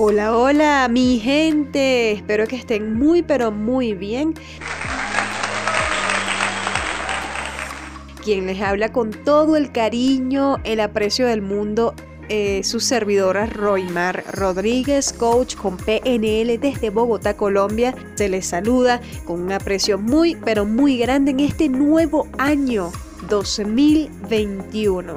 Hola, hola, mi gente. Espero que estén muy, pero muy bien. Quien les habla con todo el cariño, el aprecio del mundo, eh, su servidora Roymar Rodríguez, coach con PNL desde Bogotá, Colombia. Se les saluda con un aprecio muy, pero muy grande en este nuevo año 2021.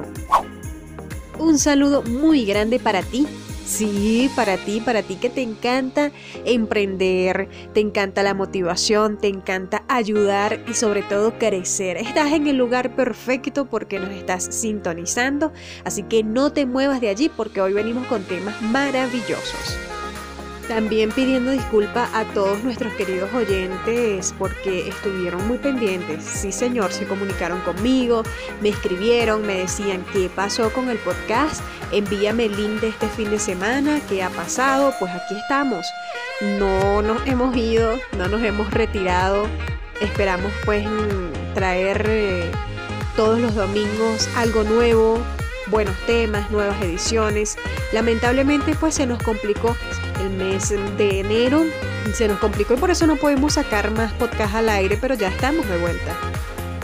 Un saludo muy grande para ti Sí, para ti, para ti que te encanta emprender, te encanta la motivación, te encanta ayudar y sobre todo crecer. Estás en el lugar perfecto porque nos estás sintonizando, así que no te muevas de allí porque hoy venimos con temas maravillosos. También pidiendo disculpa a todos nuestros queridos oyentes porque estuvieron muy pendientes. Sí, señor, se comunicaron conmigo, me escribieron, me decían qué pasó con el podcast, envíame el link de este fin de semana, qué ha pasado. Pues aquí estamos. No nos hemos ido, no nos hemos retirado. Esperamos pues traer eh, todos los domingos algo nuevo, buenos temas, nuevas ediciones. Lamentablemente pues se nos complicó el mes de enero, se nos complicó y por eso no podemos sacar más podcast al aire, pero ya estamos de vuelta.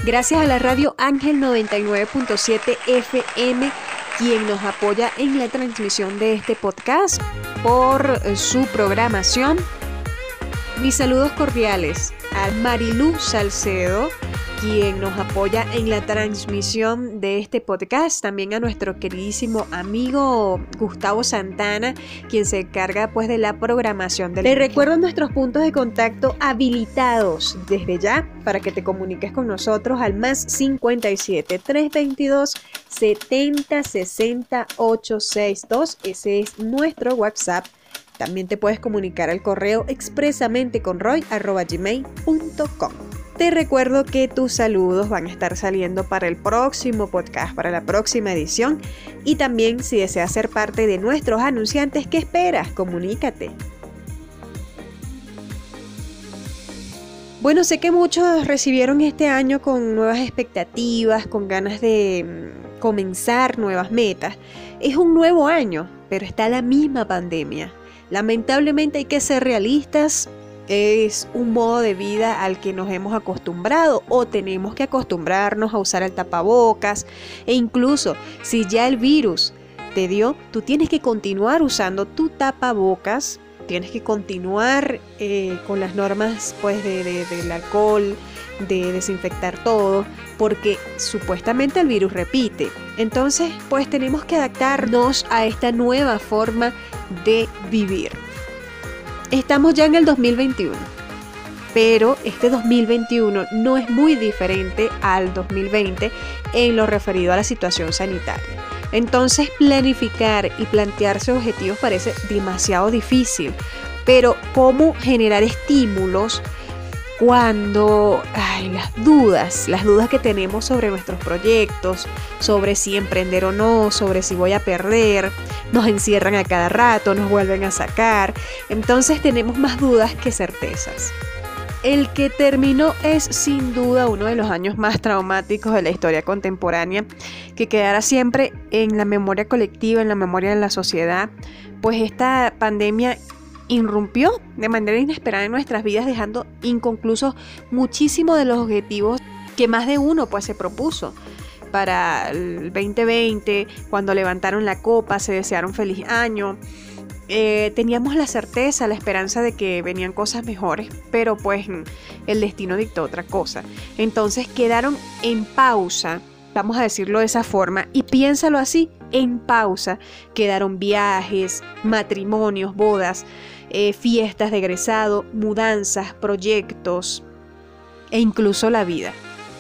Gracias a la radio Ángel 99.7 FM quien nos apoya en la transmisión de este podcast por su programación. Mis saludos cordiales a Marilu Salcedo, quien nos apoya en la transmisión de este podcast, también a nuestro queridísimo amigo Gustavo Santana, quien se encarga pues de la programación del... Le recuerdo nuestros puntos de contacto habilitados desde ya para que te comuniques con nosotros al más 57 322 70 60 862. Ese es nuestro WhatsApp. También te puedes comunicar al correo expresamente con roy.gmail.com. Te recuerdo que tus saludos van a estar saliendo para el próximo podcast, para la próxima edición. Y también si deseas ser parte de nuestros anunciantes, ¿qué esperas? Comunícate. Bueno, sé que muchos recibieron este año con nuevas expectativas, con ganas de mm, comenzar nuevas metas. Es un nuevo año, pero está la misma pandemia. Lamentablemente hay que ser realistas, es un modo de vida al que nos hemos acostumbrado o tenemos que acostumbrarnos a usar el tapabocas e incluso si ya el virus te dio, tú tienes que continuar usando tu tapabocas, tienes que continuar eh, con las normas pues del alcohol, de desinfectar todo, porque supuestamente el virus repite. Entonces, pues tenemos que adaptarnos a esta nueva forma de vivir. Estamos ya en el 2021, pero este 2021 no es muy diferente al 2020 en lo referido a la situación sanitaria. Entonces planificar y plantearse objetivos parece demasiado difícil, pero ¿cómo generar estímulos cuando hay las dudas, las dudas que tenemos sobre nuestros proyectos, sobre si emprender o no, sobre si voy a perder, nos encierran a cada rato, nos vuelven a sacar, entonces tenemos más dudas que certezas. El que terminó es sin duda uno de los años más traumáticos de la historia contemporánea, que quedará siempre en la memoria colectiva, en la memoria de la sociedad, pues esta pandemia irrumpió de manera inesperada en nuestras vidas, dejando inconclusos muchísimos de los objetivos que más de uno pues se propuso para el 2020, cuando levantaron la copa, se desearon feliz año. Eh, teníamos la certeza, la esperanza de que venían cosas mejores, pero pues el destino dictó otra cosa. Entonces quedaron en pausa, vamos a decirlo de esa forma, y piénsalo así, en pausa quedaron viajes, matrimonios, bodas, eh, fiestas de egresado, mudanzas, proyectos e incluso la vida.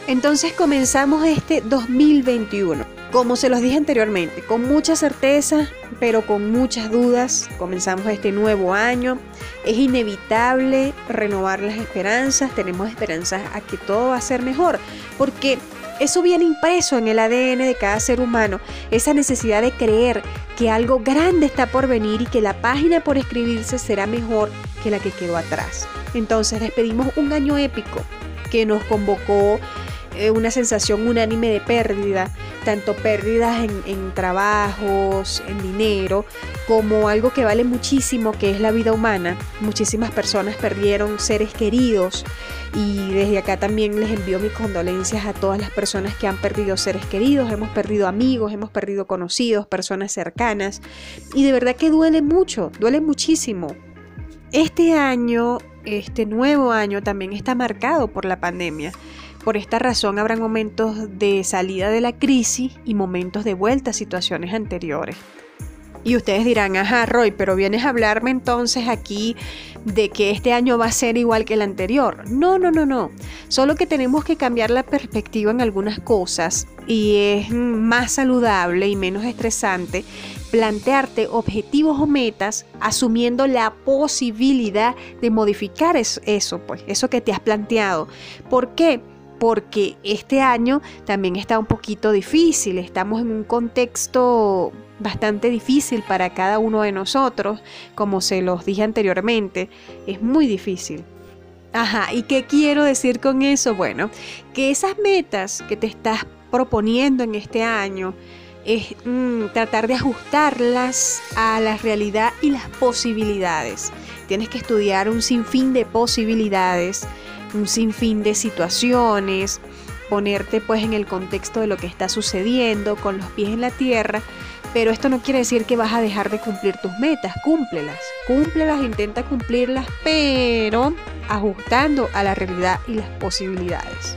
Entonces comenzamos este 2021. Como se los dije anteriormente, con mucha certeza, pero con muchas dudas, comenzamos este nuevo año. Es inevitable renovar las esperanzas, tenemos esperanzas a que todo va a ser mejor, porque eso viene impreso en el ADN de cada ser humano, esa necesidad de creer que algo grande está por venir y que la página por escribirse será mejor que la que quedó atrás. Entonces despedimos un año épico que nos convocó eh, una sensación unánime de pérdida, tanto pérdidas en, en, trabajos, en dinero, como algo que vale muchísimo, que es la vida humana. Muchísimas personas perdieron seres queridos y desde acá también les envío mis condolencias a todas las personas que han perdido seres queridos, hemos perdido amigos, hemos perdido conocidos, personas cercanas y de verdad que duele mucho, duele muchísimo. Este año, este nuevo año también está marcado por la pandemia. Por esta razón habrá momentos de salida de la crisis y momentos de vuelta a situaciones anteriores. Y ustedes dirán, ajá, Roy, pero vienes a hablarme entonces aquí de que este año va a ser igual que el anterior. No, no, no, no. Solo que tenemos que cambiar la perspectiva en algunas cosas y es más saludable y menos estresante plantearte objetivos o metas asumiendo la posibilidad de modificar eso, pues, eso que te has planteado. ¿Por qué? Porque este año también está un poquito difícil, estamos en un contexto bastante difícil para cada uno de nosotros, como se los dije anteriormente, es muy difícil. Ajá, ¿y qué quiero decir con eso? Bueno, que esas metas que te estás proponiendo en este año es mm, tratar de ajustarlas a la realidad y las posibilidades. Tienes que estudiar un sinfín de posibilidades, un sinfín de situaciones, ponerte pues en el contexto de lo que está sucediendo, con los pies en la tierra pero esto no quiere decir que vas a dejar de cumplir tus metas, cúmplelas, cúmplelas, intenta cumplirlas, pero ajustando a la realidad y las posibilidades.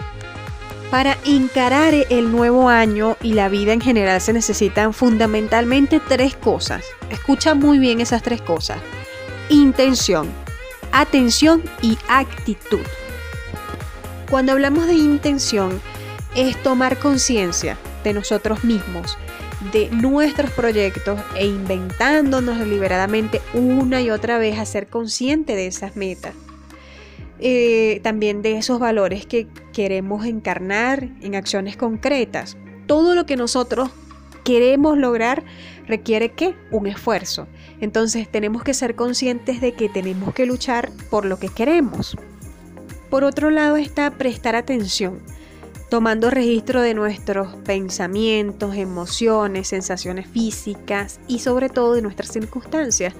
Para encarar el nuevo año y la vida en general se necesitan fundamentalmente tres cosas. Escucha muy bien esas tres cosas. Intención, atención y actitud. Cuando hablamos de intención es tomar conciencia de nosotros mismos, de nuestros proyectos e inventándonos deliberadamente una y otra vez a ser consciente de esas metas. Eh, también de esos valores que queremos encarnar en acciones concretas. Todo lo que nosotros queremos lograr requiere que un esfuerzo. Entonces tenemos que ser conscientes de que tenemos que luchar por lo que queremos. Por otro lado está prestar atención tomando registro de nuestros pensamientos, emociones, sensaciones físicas y sobre todo de nuestras circunstancias.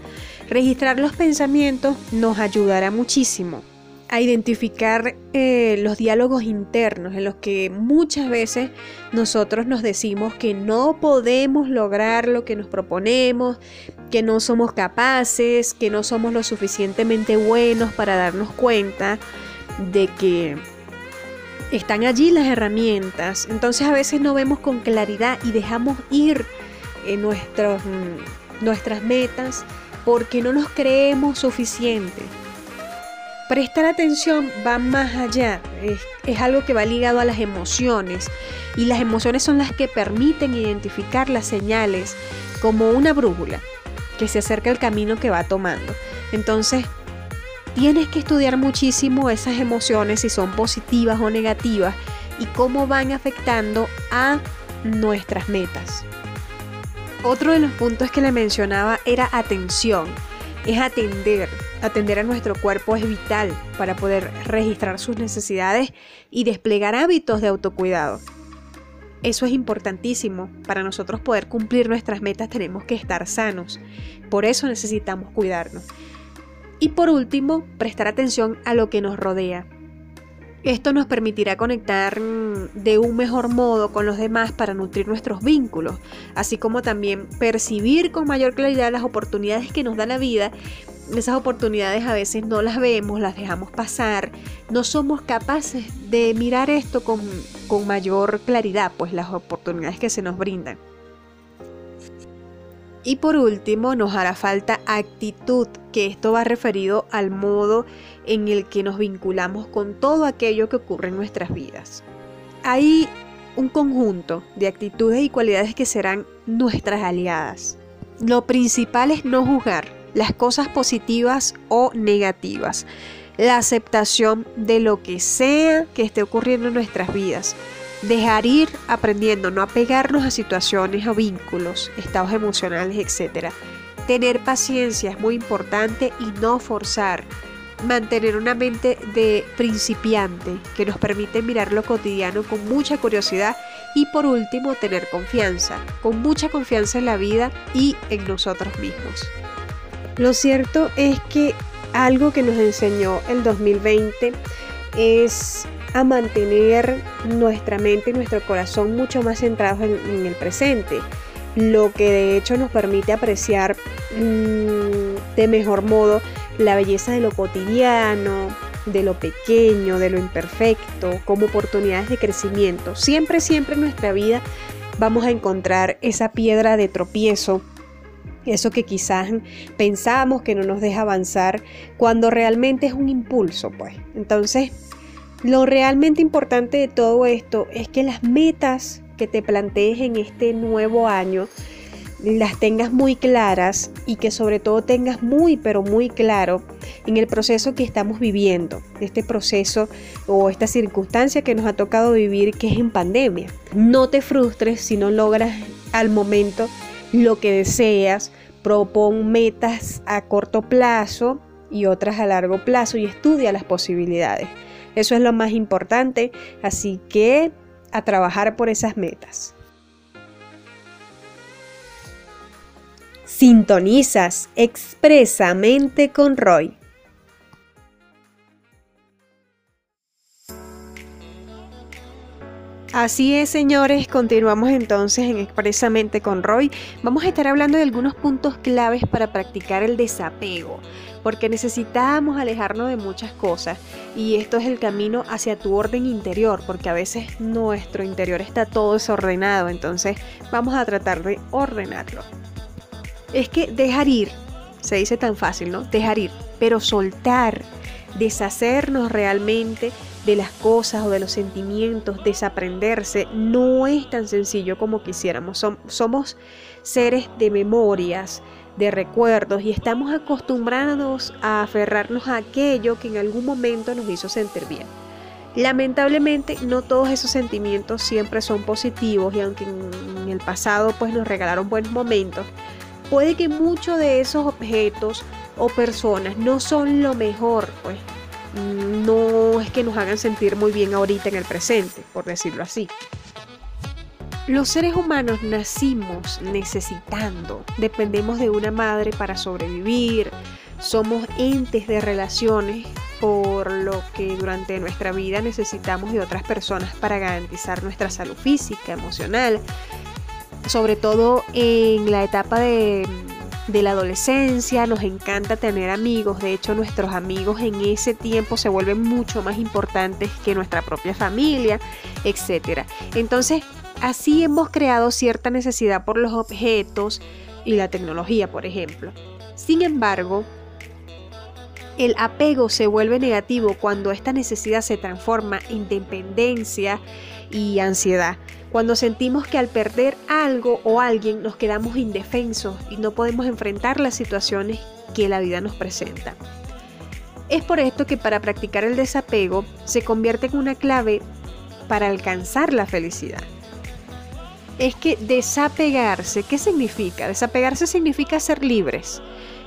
Registrar los pensamientos nos ayudará muchísimo a identificar eh, los diálogos internos en los que muchas veces nosotros nos decimos que no podemos lograr lo que nos proponemos, que no somos capaces, que no somos lo suficientemente buenos para darnos cuenta de que están allí las herramientas. Entonces a veces no vemos con claridad y dejamos ir en nuestros, mm, nuestras metas porque no nos creemos suficiente. Prestar atención va más allá, es, es, algo que va ligado a las emociones y las emociones son las que permiten identificar las señales como una brújula que se acerca al camino que va tomando. Entonces, tienes que estudiar muchísimo esas emociones, si son positivas o negativas, y cómo van afectando a nuestras metas. Otro de los puntos que le mencionaba era atención, es atender. Atender a nuestro cuerpo es vital para poder registrar sus necesidades y desplegar hábitos de autocuidado. Eso es importantísimo. Para nosotros poder cumplir nuestras metas tenemos que estar sanos. Por eso necesitamos cuidarnos. Y por último, prestar atención a lo que nos rodea. Esto nos permitirá conectar mm, de un mejor modo con los demás para nutrir nuestros vínculos, así como también percibir con mayor claridad las oportunidades que nos da la vida. Esas oportunidades a veces no las vemos, las dejamos pasar, no somos capaces de mirar esto con, con mayor claridad, pues las oportunidades que se nos brindan. Y por último, nos hará falta actitud, que esto va referido al modo en el que nos vinculamos con todo aquello que ocurre en nuestras vidas. Hay un conjunto de actitudes y cualidades que serán nuestras aliadas. Lo principal es no juzgar las cosas positivas o negativas, la aceptación de lo que sea que esté ocurriendo en nuestras vidas, Dejar ir aprendiendo, no apegarnos a situaciones o vínculos, estados emocionales, etc. Tener paciencia es muy importante y no forzar. Mantener una mente de principiante que nos permite mirar lo cotidiano con mucha curiosidad Y por último, tener confianza, con mucha confianza en la vida y en nosotros mismos. Lo cierto es que algo que nos enseñó el 2020 es a mantener nuestra mente y nuestro corazón mucho más centrados en, el presente, lo que de hecho nos permite apreciar mm, de mejor modo la belleza de lo cotidiano, de lo pequeño, de lo imperfecto, como oportunidades de crecimiento. Siempre, siempre en nuestra vida vamos a encontrar esa piedra de tropiezo eso que quizás pensamos que no nos deja avanzar, cuando realmente es un impulso, pues. Entonces, lo realmente importante de todo esto es que las metas que te plantees en este nuevo año las tengas muy claras y que sobre todo tengas muy pero muy claro en el proceso que estamos viviendo, este proceso o esta circunstancia que nos ha tocado vivir que es en pandemia. No te frustres si no logras al momento lo que deseas, propon metas a corto plazo y otras a largo plazo y estudia las posibilidades. Eso es lo más importante, así que a trabajar por esas metas. Sintonizas expresamente con Roy. Así es, señores, continuamos entonces en Expresamente con Roy. Vamos a estar hablando de algunos puntos claves para practicar el desapego, porque necesitamos alejarnos de muchas cosas y esto es el camino hacia tu orden interior, porque a veces nuestro interior está todo desordenado, entonces vamos a tratar de ordenarlo. Es que dejar ir, se dice tan fácil, ¿no? Dejar ir, pero soltar, deshacernos realmente de las cosas o de los sentimientos, desaprenderse, no es tan sencillo como quisiéramos. somos seres de memorias, de recuerdos y estamos acostumbrados a aferrarnos a aquello que en algún momento nos hizo sentir bien. Lamentablemente no todos esos sentimientos siempre son positivos y aunque en el pasado pues nos regalaron buenos momentos, puede que muchos de esos objetos o personas no son lo mejor pues no es que nos hagan sentir muy bien ahorita en el presente, por decirlo así. Los seres humanos nacimos necesitando, dependemos de una madre para sobrevivir, somos entes de relaciones, por lo que durante nuestra vida necesitamos de otras personas para garantizar nuestra salud física, emocional, sobre todo en la etapa de de la adolescencia, nos encanta tener amigos, de hecho nuestros amigos en ese tiempo se vuelven mucho más importantes que nuestra propia familia, etc. Entonces, así hemos creado cierta necesidad por los objetos y la tecnología, por ejemplo. Sin embargo, el apego se vuelve negativo cuando esta necesidad se transforma en dependencia y ansiedad cuando sentimos que al perder algo o alguien nos quedamos indefensos y no podemos enfrentar las situaciones que la vida nos presenta. Es por esto que para practicar el desapego se convierte en una clave para alcanzar la felicidad. Es que desapegarse, ¿qué significa? Desapegarse significa ser libres,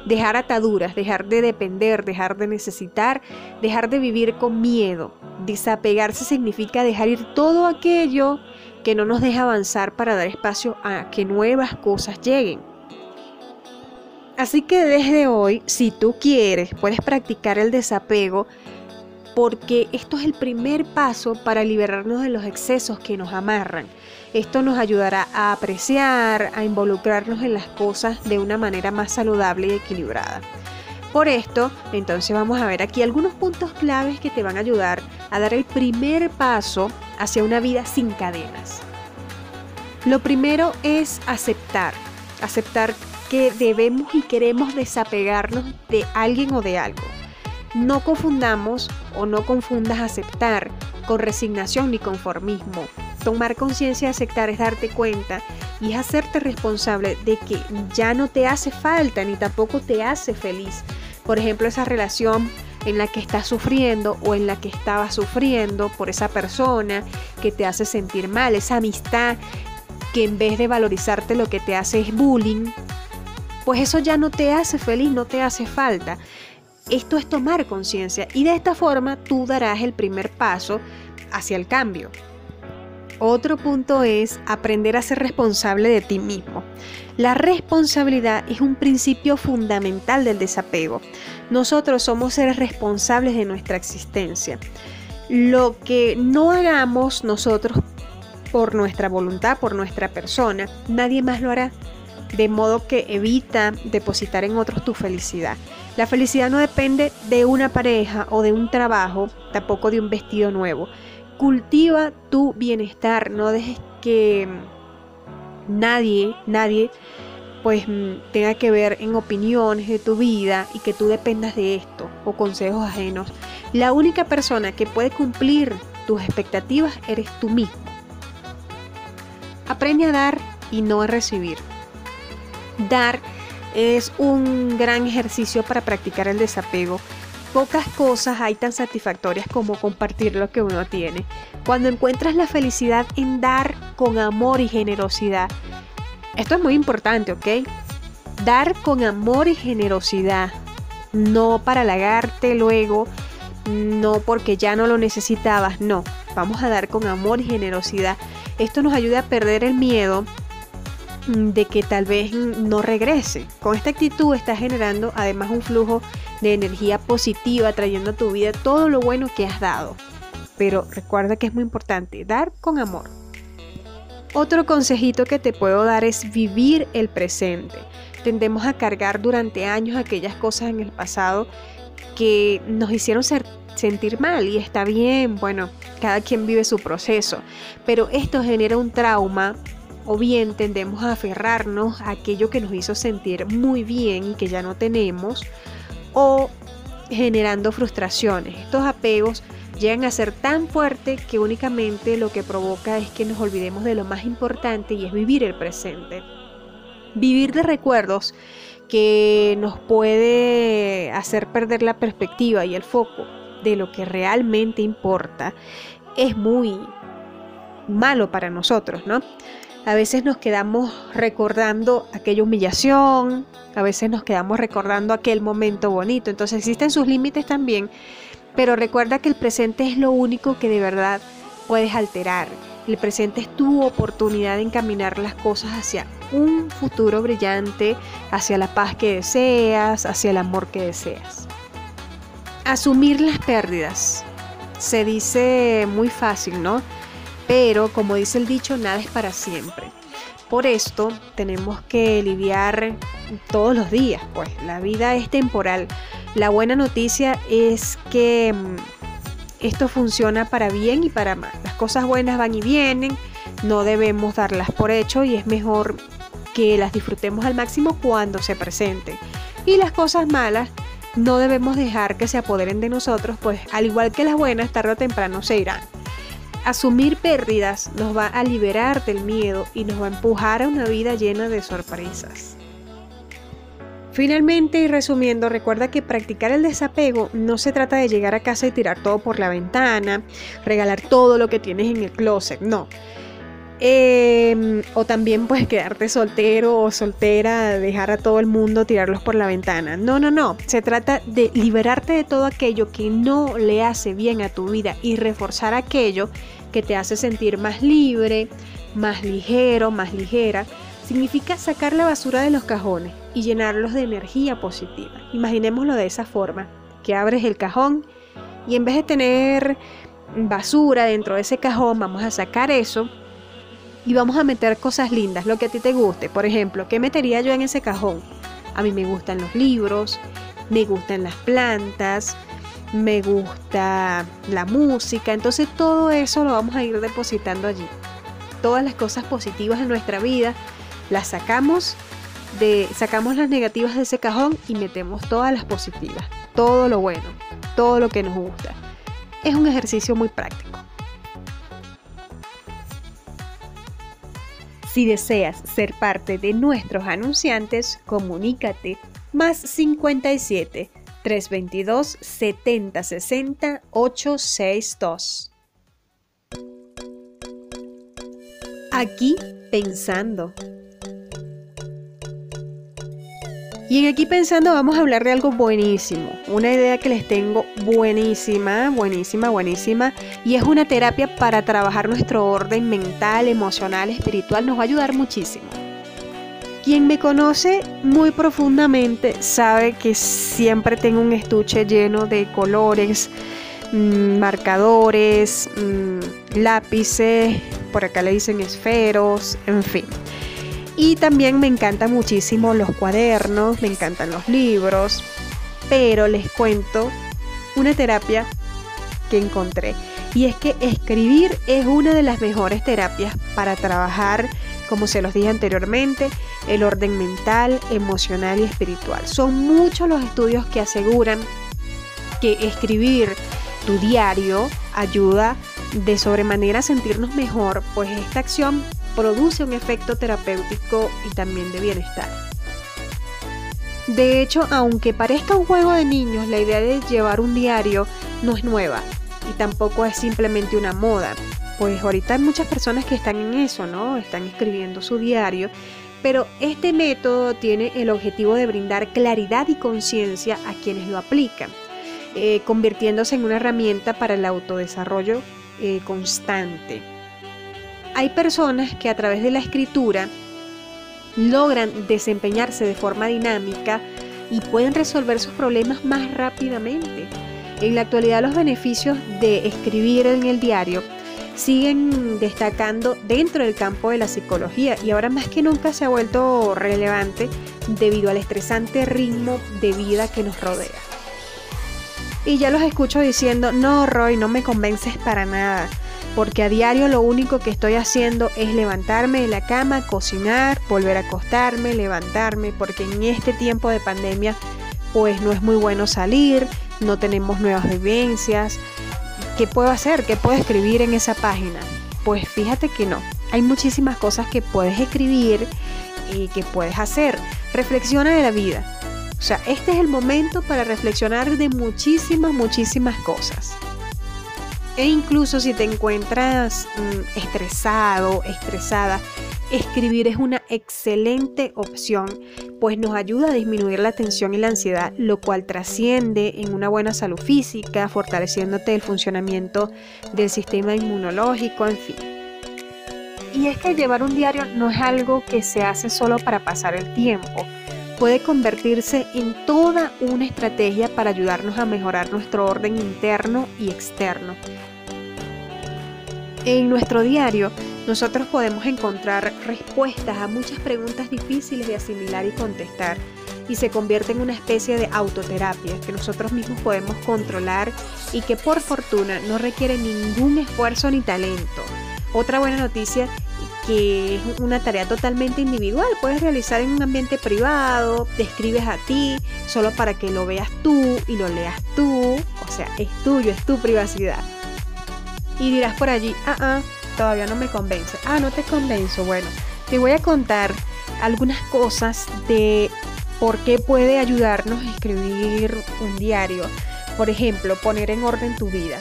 dejar ataduras, dejar de depender, dejar de necesitar, dejar de vivir con miedo. Desapegarse significa dejar ir todo aquello que no nos deja avanzar para dar espacio a que nuevas cosas lleguen. Así que desde hoy, si tú quieres, puedes practicar el desapego porque esto es el primer paso para liberarnos de los excesos que nos amarran. Esto nos ayudará a apreciar, a involucrarnos en las cosas de una manera más saludable y equilibrada. Por esto, entonces vamos a ver aquí algunos puntos claves que te van a ayudar a dar el primer paso hacia una vida sin cadenas. Lo primero es aceptar, aceptar que debemos y queremos desapegarnos de alguien o de algo. No confundamos o no confundas aceptar con resignación ni conformismo. Tomar conciencia de aceptar es darte cuenta y es hacerte responsable de que ya no te hace falta ni tampoco te hace feliz por ejemplo, esa relación en la que estás sufriendo o en la que estabas sufriendo por esa persona que te hace sentir mal, esa amistad que en vez de valorizarte lo que te hace es bullying, pues eso ya no te hace feliz, no te hace falta. Esto es tomar conciencia y de esta forma tú darás el primer paso hacia el cambio. Otro punto es aprender a ser responsable de ti mismo. La responsabilidad es un principio fundamental del desapego. Nosotros somos seres responsables de nuestra existencia. Lo que no hagamos nosotros por nuestra voluntad, por nuestra persona, nadie más lo hará. De modo que evita depositar en otros tu felicidad. La felicidad no depende de una pareja o de un trabajo, tampoco de un vestido nuevo. Cultiva tu bienestar, no dejes que nadie, nadie pues mm, tenga que ver en opiniones de tu vida y que tú dependas de esto o consejos ajenos. La única persona que puede cumplir tus expectativas eres tú mismo. Aprende a dar y no a recibir. Dar es un gran ejercicio para practicar el desapego. Pocas cosas hay tan satisfactorias como compartir lo que uno tiene. Cuando encuentras la felicidad en dar con amor y generosidad. Esto es muy importante, ¿ok? Dar con amor y generosidad. No para halagarte luego, no porque ya no lo necesitabas, no. Vamos a dar con amor y generosidad. Esto nos ayuda a perder el miedo de que tal vez no regrese. Con esta actitud estás generando además un flujo de energía positiva, trayendo a tu vida todo lo bueno que has dado. Pero recuerda que es muy importante dar con amor. Otro consejito que te puedo dar es vivir el presente. Tendemos a cargar durante años aquellas cosas en el pasado que nos hicieron sentir mal y está bien, bueno, cada quien vive su proceso, pero esto genera un trauma o bien tendemos a aferrarnos a aquello que nos hizo sentir muy bien y que ya no tenemos, o generando frustraciones. Estos apegos llegan a ser tan fuertes que únicamente lo que provoca es que nos olvidemos de lo más importante y es vivir el presente. Vivir de recuerdos que nos puede hacer perder la perspectiva y el foco de lo que realmente importa es muy malo para nosotros, ¿no? A veces nos quedamos recordando aquella humillación, a veces nos quedamos recordando aquel momento bonito. Entonces existen sus límites también, pero recuerda que el presente es lo único que de verdad puedes alterar. El presente es tu oportunidad de encaminar las cosas hacia un futuro brillante, hacia la paz que deseas, hacia el amor que deseas. Asumir las pérdidas. Se dice muy fácil, ¿no? Pero como dice el dicho, nada es para siempre. Por esto tenemos que lidiar todos los días, pues la vida es temporal. La buena noticia es que mm, esto funciona para bien y para mal. Las cosas buenas van y vienen, no debemos darlas por hecho y es mejor que las disfrutemos al máximo cuando se presenten. Y las cosas malas no debemos dejar que se apoderen de nosotros, pues al igual que las buenas, tarde o temprano se irán. Asumir pérdidas nos va a liberar del miedo y nos va a empujar a una vida llena de sorpresas. Finalmente y resumiendo, recuerda que practicar el desapego no se trata de llegar a casa y tirar todo por la ventana, regalar todo lo que tienes en el closet, no. Em, o también pues quedarte soltero o soltera, dejar a todo el mundo tirarlos por la ventana. No, no, no. Se trata de liberarte de todo aquello que no le hace bien a tu vida y reforzar aquello que te hace sentir más libre, más ligero, más ligera. Significa sacar la basura de los cajones y llenarlos de energía positiva. Imaginémoslo de esa forma, que abres el cajón y en vez de tener basura dentro de ese cajón, vamos a sacar eso y vamos a meter cosas lindas, lo que a ti te guste. Por ejemplo, ¿qué metería yo en ese cajón? A mí me gustan los libros, me gustan las plantas, me gusta la música, entonces todo eso lo vamos a ir depositando allí. Todas las cosas positivas de nuestra vida las sacamos de sacamos las negativas de ese cajón y metemos todas las positivas, todo lo bueno, todo lo que nos gusta. Es un ejercicio muy práctico. Si deseas ser parte de nuestros anunciantes, comunícate más 57 322 7060 862. Aquí pensando. Y en aquí pensando vamos a hablar de algo buenísimo, una idea que les tengo buenísima, buenísima, buenísima, y es una terapia para trabajar nuestro orden mental, emocional, espiritual, nos va a ayudar muchísimo. Quien me conoce muy profundamente sabe que siempre tengo un estuche lleno de colores, mm, marcadores, mm, lápices, por acá le dicen esferos, en fin. Y también me encantan muchísimo los cuadernos, me encantan los libros, pero les cuento una terapia que encontré. Y es que escribir es una de las mejores terapias para trabajar, como se los dije anteriormente, el orden mental, emocional y espiritual. Son muchos los estudios que aseguran que escribir tu diario ayuda de sobremanera a sentirnos mejor, pues esta acción produce un efecto terapéutico y también de bienestar. De hecho, aunque parezca un juego de niños, la idea de llevar un diario no es nueva y tampoco es simplemente una moda. Pues ahorita hay muchas personas que están en eso, ¿no? Están escribiendo su diario, pero este método tiene el objetivo de brindar claridad y conciencia a quienes lo aplican, eh, convirtiéndose en una herramienta para el autodesarrollo eh, constante. Hay personas que a través de la escritura logran desempeñarse de forma dinámica y pueden resolver sus problemas más rápidamente. En la actualidad los beneficios de escribir en el diario siguen destacando dentro del campo de la psicología y ahora más que nunca se ha vuelto relevante debido al estresante ritmo de vida que nos rodea. Y ya los escucho diciendo, no Roy, no me convences para nada porque a diario lo único que estoy haciendo es levantarme de la cama, cocinar, volver a acostarme, levantarme, porque en este tiempo de pandemia pues no es muy bueno salir, no tenemos nuevas vivencias. ¿Qué puedo hacer? ¿Qué puedo escribir en esa página? Pues fíjate que no. Hay muchísimas cosas que puedes escribir y que puedes hacer. Reflexiona de la vida. O sea, este es el momento para reflexionar de muchísimas, muchísimas cosas. E incluso si te encuentras mm, estresado, estresada, escribir es una excelente opción, pues nos ayuda a disminuir la tensión y la ansiedad, lo cual trasciende en una buena salud física, fortaleciéndote el funcionamiento del sistema inmunológico, en fin. Y es que llevar un diario no es algo que se hace solo para pasar el tiempo, puede convertirse en toda una estrategia para ayudarnos a mejorar nuestro orden interno y externo. En nuestro diario, nosotros podemos encontrar respuestas a muchas preguntas difíciles de asimilar y contestar y se convierte en una especie de autoterapia que nosotros mismos podemos controlar y que por fortuna no requiere ningún esfuerzo ni talento. Otra buena noticia que es una tarea totalmente individual, puedes realizar en un ambiente privado, te escribes a ti, solo para que lo veas tú y lo leas tú, o sea, es tuyo, es tu privacidad. Y dirás por allí, ah, ah, todavía no me convence. Ah, no te convenzo. Bueno, te voy a contar algunas cosas de por qué puede ayudarnos a escribir un diario. Por ejemplo, poner en orden tu vida.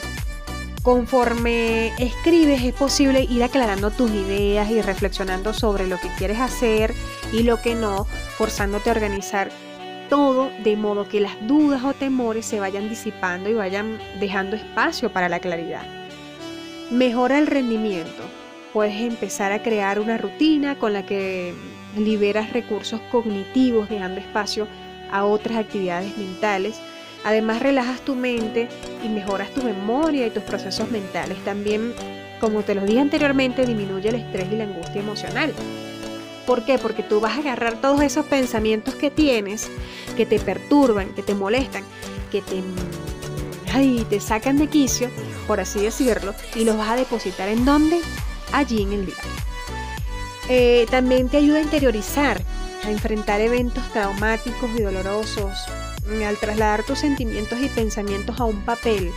Conforme escribes es posible ir aclarando tus ideas y reflexionando sobre lo que quieres hacer y lo que no, forzándote a organizar todo de modo que las dudas o temores se vayan disipando y vayan dejando espacio para la claridad. Mejora el rendimiento. Puedes empezar a crear una rutina con la que liberas recursos cognitivos dejando espacio a otras actividades mentales Además relajas tu mente y mejoras tu memoria y tus procesos mentales. También, como te lo dije anteriormente, disminuye el estrés y la angustia emocional. ¿Por qué? Porque tú vas a agarrar todos esos pensamientos que tienes, que te perturban, que te molestan, que te, ay, te sacan de quicio, por así decirlo, y los vas a depositar en dónde? Allí en el diario. Eh, también te ayuda a interiorizar, a enfrentar eventos traumáticos y dolorosos, al trasladar tus sentimientos y pensamientos a un papel,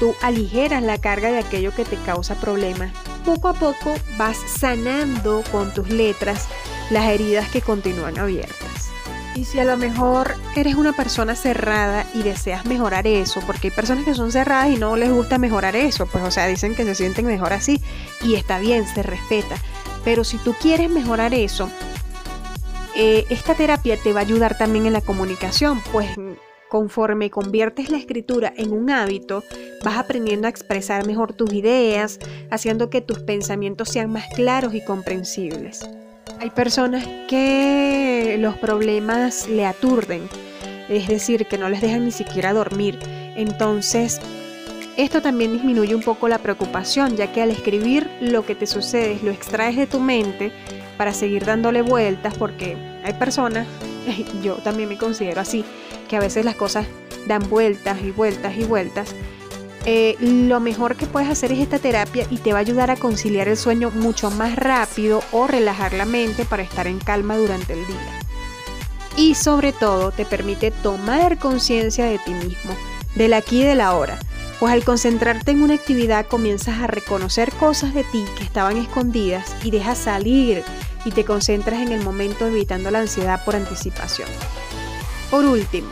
tú aligeras la carga de aquello que te causa problemas. Poco a poco vas sanando con tus letras las heridas que continúan abiertas. Y si a lo mejor eres una persona cerrada y deseas mejorar eso, porque hay personas que son cerradas y no les gusta mejorar eso, pues o sea, dicen que se sienten mejor así y está bien, se respeta. Pero si tú quieres mejorar eso, eh, esta terapia te va a ayudar también en la comunicación, pues conforme conviertes la escritura en un hábito, vas aprendiendo a expresar mejor tus ideas, haciendo que tus pensamientos sean más claros y comprensibles. Hay personas que los problemas le aturden, es decir, que no les dejan ni siquiera dormir. Entonces, esto también disminuye un poco la preocupación, ya que al escribir lo que te sucede lo extraes de tu mente para seguir dándole vueltas, porque hay personas, yo también me considero así, que a veces las cosas dan vueltas y vueltas y vueltas. Eh, lo mejor que puedes hacer es esta terapia y te va a ayudar a conciliar el sueño mucho más rápido o relajar la mente para estar en calma durante el día. Y sobre todo te permite tomar conciencia de ti mismo, del aquí y del ahora pues al concentrarte en una actividad comienzas a reconocer cosas de ti que estaban escondidas y dejas salir y te concentras en el momento evitando la ansiedad por anticipación. Por último,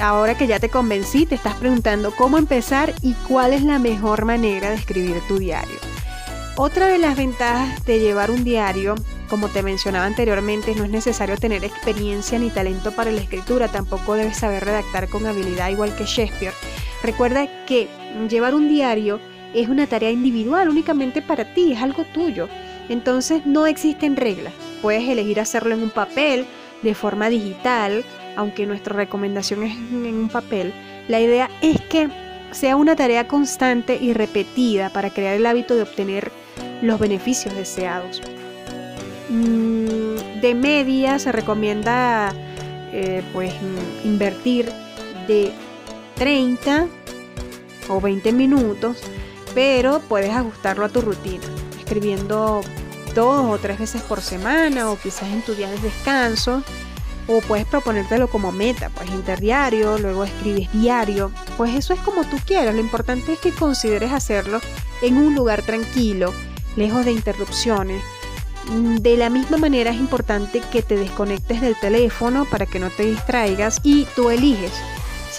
ahora que ya te convencí, te estás preguntando cómo empezar y cuál es la mejor manera de escribir tu diario. Otra de las ventajas de llevar un diario, como te mencionaba anteriormente, no es necesario tener experiencia ni talento para la escritura, tampoco debes saber redactar con habilidad igual que Shakespeare Recuerda que llevar un diario es una tarea individual únicamente para ti, es algo tuyo. Entonces no existen reglas. Puedes elegir hacerlo en un papel, de forma digital, aunque nuestra recomendación es en un papel. La idea es que sea una tarea constante y repetida para crear el hábito de obtener los beneficios deseados. Mm, de media se recomienda eh, pues invertir de 30 o 20 minutos, pero puedes ajustarlo a tu rutina, escribiendo dos o tres veces por semana o quizás en tu día de descanso. O puedes proponértelo como meta, pues interdiario, luego escribes diario, pues eso es como tú quieras. Lo importante es que consideres hacerlo en un lugar tranquilo, lejos de interrupciones. De la misma manera es importante que te desconectes del teléfono para que no te distraigas y tú eliges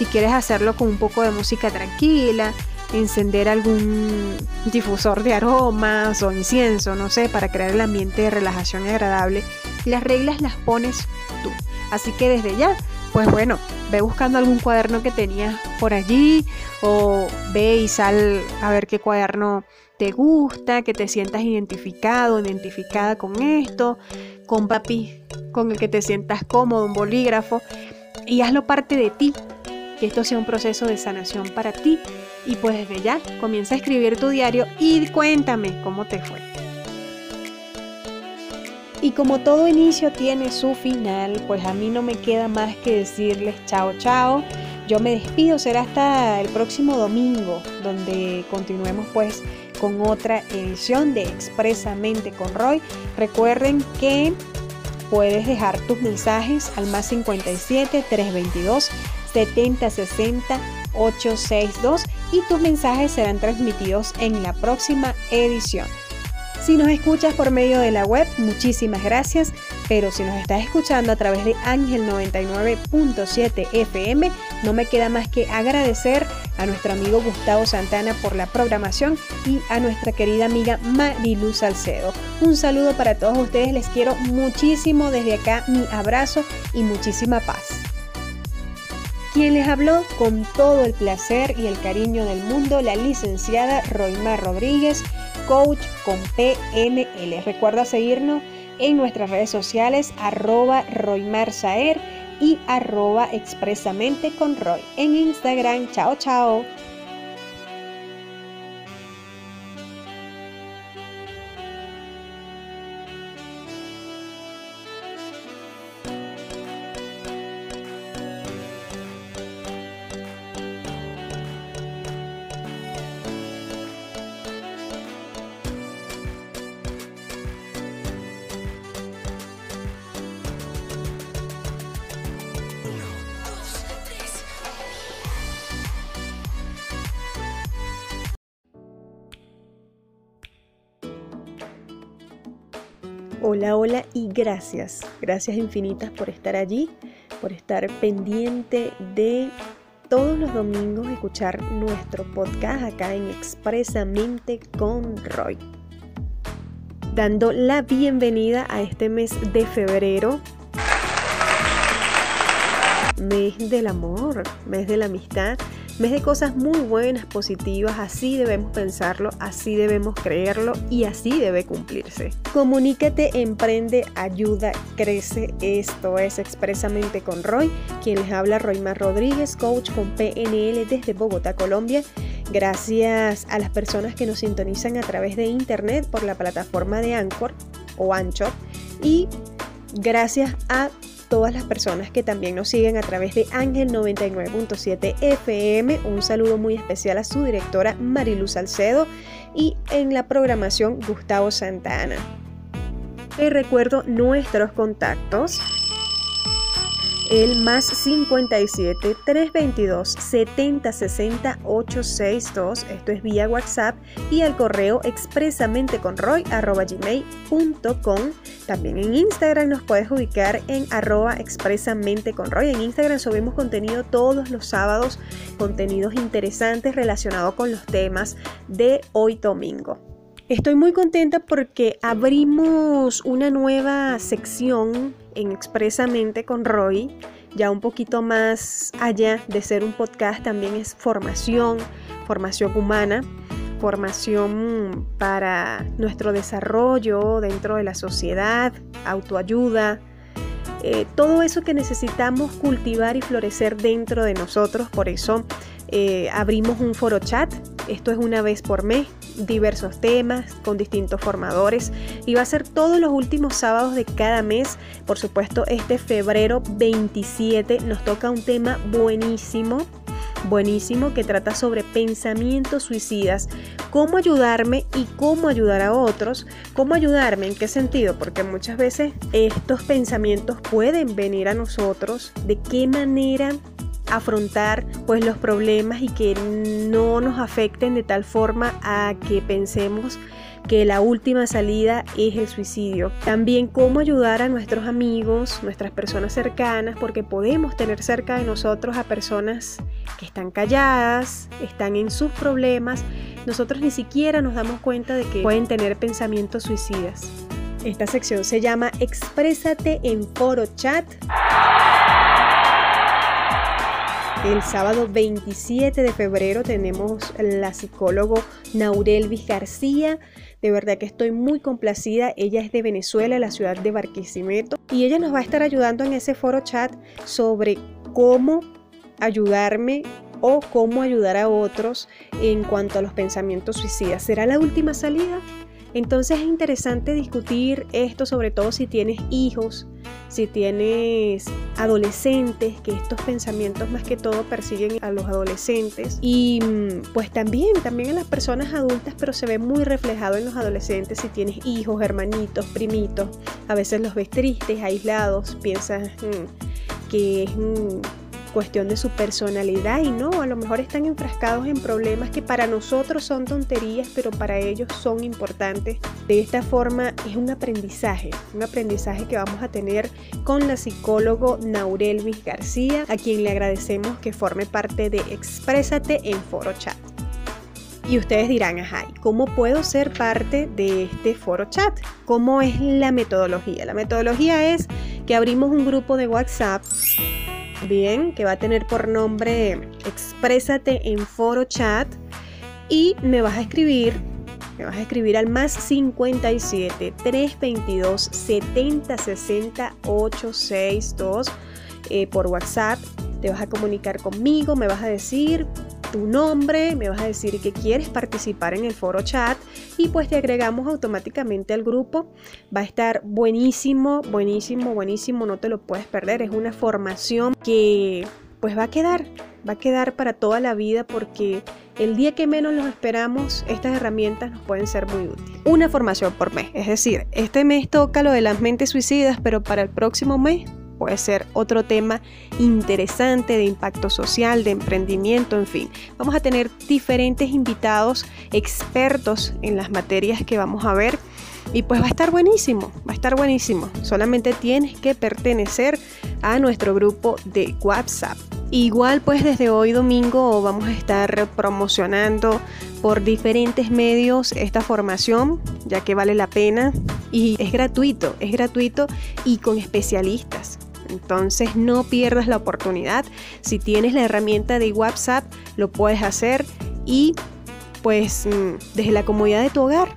si quieres hacerlo con un poco de música tranquila, encender algún difusor de aromas o incienso, no sé, para crear el ambiente de relajación agradable. Las reglas las pones tú. Así que desde ya, pues bueno, ve buscando algún cuaderno que tenías por allí o ve y sal a ver qué cuaderno te gusta, que te sientas identificado, identificada con esto, con papi con el que te sientas cómodo, un bolígrafo y hazlo parte de ti que esto sea un proceso de sanación para ti y pues desde ya comienza a escribir tu diario y cuéntame cómo te fue. Y como todo inicio tiene su final, pues a mí no me queda más que decirles chao chao. Yo me despido, será hasta el próximo domingo, donde continuemos pues con otra edición de Expresamente con Roy. Recuerden que puedes dejar tus mensajes al más 57 322 7060 862 y tus mensajes serán transmitidos en la próxima edición. Si nos escuchas por medio de la web, muchísimas gracias, pero si nos estás escuchando a través de Ángel 99.7 FM, no me queda más que agradecer a nuestro amigo Gustavo Santana por la programación y a nuestra querida amiga Marilu Salcedo. Un saludo para todos ustedes, les quiero muchísimo desde acá, mi abrazo y muchísima paz. Quien les habló con todo el placer y el cariño del mundo, la licenciada Roymar Rodríguez, coach con PNL. Recuerda seguirnos en nuestras redes sociales arroba Roymar Saer y arroba expresamente con Roy. En Instagram, chao chao. Hola, hola y gracias. Gracias infinitas por estar allí, por estar pendiente de todos los domingos escuchar nuestro podcast acá en Expresamente con Roy. Dando la bienvenida a este mes de febrero. Mes del amor, mes de la amistad mes de cosas muy buenas, positivas, así debemos pensarlo, así debemos creerlo y así debe cumplirse. Comunícate, emprende, ayuda, crece. Esto es expresamente con Roy, quien les habla Roymar Rodríguez, coach con PNL desde Bogotá, Colombia. Gracias a las personas que nos sintonizan a través de internet por la plataforma de Anchor o Anchor y gracias a todas las personas que también nos siguen a través de Ángel 99.7 FM. Un saludo muy especial a su directora Marilu Salcedo y en la programación Gustavo Santana. Te recuerdo nuestros contactos el más 57 322 70 60 862. Esto es vía WhatsApp y al correo expresamente con roy arroba gmail.com. También en Instagram nos puedes ubicar en arroba expresamente con roy. En Instagram subimos contenido todos los sábados, contenidos interesantes relacionados con los temas de hoy domingo. Estoy muy contenta porque abrimos una nueva sección en Expresamente con Roy, ya un poquito más allá de ser un podcast, también es formación, formación humana, formación para nuestro desarrollo dentro de la sociedad, autoayuda, eh, todo eso que necesitamos cultivar y florecer dentro de nosotros. Por eso eh, abrimos un foro chat, esto es una vez por mes, diversos temas con distintos formadores y va a ser todos los últimos sábados de cada mes. Por supuesto, este febrero 27 nos toca un tema buenísimo buenísimo que trata sobre pensamientos suicidas, cómo ayudarme y cómo ayudar a otros, cómo ayudarme, en qué sentido, porque muchas veces estos pensamientos pueden venir a nosotros, de qué manera afrontar pues los problemas y que no nos afecten de tal forma a que pensemos que la última salida es el suicidio. También cómo ayudar a nuestros amigos, nuestras personas cercanas, porque podemos tener cerca de nosotros a personas que están calladas, están en sus problemas. Nosotros ni siquiera nos damos cuenta de que pueden tener pensamientos suicidas. Esta sección se llama Exprésate en foro chat. El sábado 27 de febrero tenemos la psicólogo Naurelvis García. De verdad que estoy muy complacida. Ella es de Venezuela, la ciudad de Barquisimeto. Y ella nos va a estar ayudando en ese foro chat sobre cómo ayudarme o cómo ayudar a otros en cuanto a los pensamientos suicidas. ¿Será la última salida? Entonces es interesante discutir esto, sobre todo si tienes hijos, si tienes adolescentes, que estos pensamientos más que todo persiguen a los adolescentes. Y mm, pues también, también en las personas adultas, pero se ve muy reflejado en los adolescentes si tienes hijos, hermanitos, primitos, a veces los ves tristes, aislados, piensas mm, que es... Mm, cuestión de su personalidad y no, a lo mejor están enfrascados en problemas que para nosotros son tonterías, pero para ellos son importantes. De esta forma es un aprendizaje, un aprendizaje que vamos a tener con la psicólogo Naurelvis García, a quien le agradecemos que forme parte de Exprésate en Foro Chat. Y ustedes dirán, ajá, ¿cómo puedo ser parte de este foro chat? ¿Cómo es la metodología? La metodología es que abrimos un grupo de WhatsApp bien, que va a tener por nombre Exprésate en foro chat y me vas a escribir, me vas a escribir al más 57 322 70 60 862 por WhatsApp. Te vas a comunicar conmigo, me vas a decir tu nombre, me vas a decir que quieres participar en el foro chat y pues te agregamos automáticamente al grupo. Va a estar buenísimo, buenísimo, buenísimo, no te lo puedes perder. Es una formación que pues va a quedar, va a quedar para toda la vida porque el día que menos los esperamos, estas herramientas nos pueden ser muy útiles. Una formación por mes, es decir, este mes toca lo de las mentes suicidas, pero para el próximo mes puede ser otro tema interesante de impacto social, de emprendimiento, en fin. Vamos a tener diferentes invitados expertos en las materias que vamos a ver. Y pues va a estar buenísimo, va a estar buenísimo. Solamente tienes que pertenecer a nuestro grupo de WhatsApp. Igual pues desde hoy domingo vamos a estar promocionando por diferentes medios esta formación, ya que vale la pena y es gratuito, es gratuito y con especialistas Entonces no pierdas la oportunidad. Si tienes la herramienta de WhatsApp, lo puedes hacer y pues mm, desde la comodidad de tu hogar.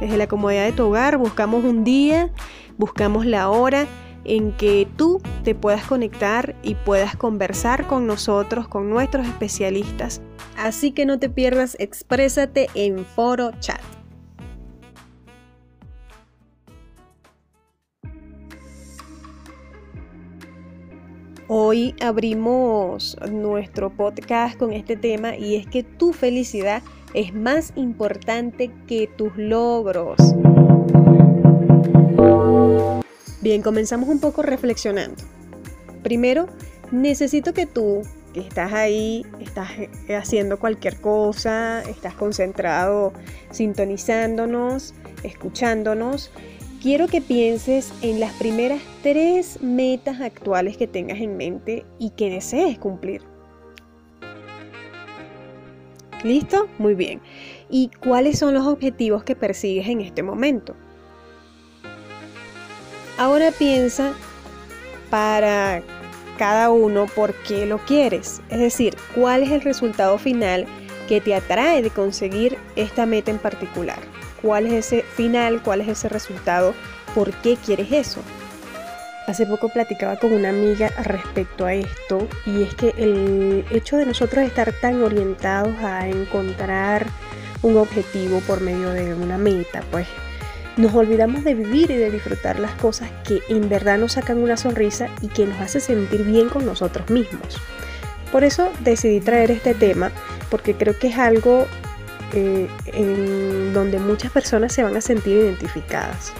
Desde la comodidad de tu hogar buscamos un día, buscamos la hora en que tú te puedas conectar y puedas conversar con nosotros, con nuestros especialistas. Así que no te pierdas, exprésate en foro chat. Hoy abrimos nuestro podcast con este tema y es que tu felicidad es más importante que tus logros. Bien, comenzamos un poco reflexionando. Primero, necesito que tú, que estás ahí, estás haciendo cualquier cosa, estás concentrado, sintonizándonos, escuchándonos, quiero que pienses en las primeras tres metas actuales que tengas en mente y que desees cumplir. ¿Listo? Muy bien. ¿Y cuáles son los objetivos que persigues en este momento? Ahora piensa para cada uno por qué lo quieres. Es decir, cuál es el resultado final que te atrae de conseguir esta meta en particular cuál es ese final, cuál es ese resultado, por qué quieres eso. Hace poco platicaba con una amiga respecto a esto y es que el hecho de nosotros estar tan orientados a encontrar un objetivo por medio de una meta, pues nos olvidamos de vivir y de disfrutar las cosas que en verdad nos sacan una sonrisa y que nos hace sentir bien con nosotros mismos. Por eso decidí traer este tema porque creo que es algo eh, en donde muchas personas se van a sentir identificadas.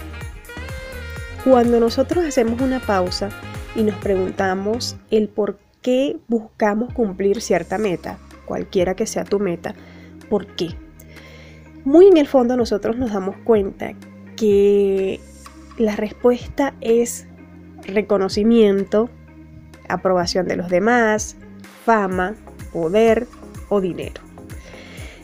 Cuando nosotros hacemos una pausa y nos preguntamos el por qué buscamos cumplir cierta meta, cualquiera que sea tu meta, ¿por qué? Muy en el fondo nosotros nos damos cuenta que la respuesta es reconocimiento, aprobación de los demás, fama, poder o dinero.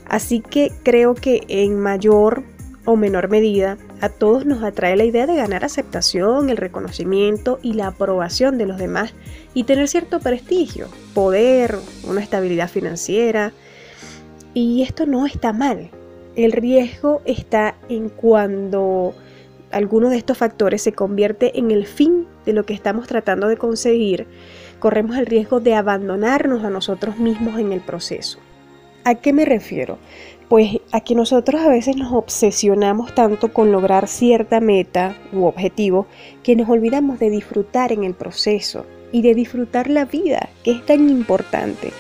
Así que creo que en mayor o menor medida a todos nos atrae la idea de ganar aceptación, el reconocimiento y la aprobación de los demás y tener cierto prestigio, poder, una estabilidad financiera. Y esto no está mal. El riesgo está en cuando alguno de estos factores se convierte en el fin de lo que estamos tratando de conseguir, corremos el riesgo de abandonarnos a nosotros mismos en el proceso. ¿A qué me refiero? Pues a que nosotros a veces nos obsesionamos tanto con lograr cierta meta u objetivo que nos olvidamos de disfrutar en el proceso y de disfrutar la vida, que es tan importante.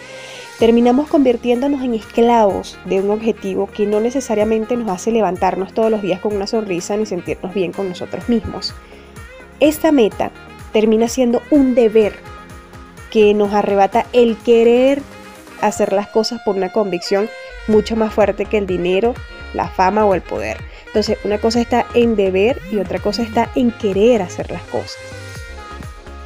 Terminamos convirtiéndonos en esclavos de un objetivo que no necesariamente nos hace levantarnos todos los días con una sonrisa ni sentirnos bien con nosotros mismos. Esta meta termina siendo un deber que nos arrebata el querer hacer las cosas por una convicción mucho más fuerte que el dinero, la fama o el poder. Entonces, una cosa está en deber y otra cosa está en querer hacer las cosas.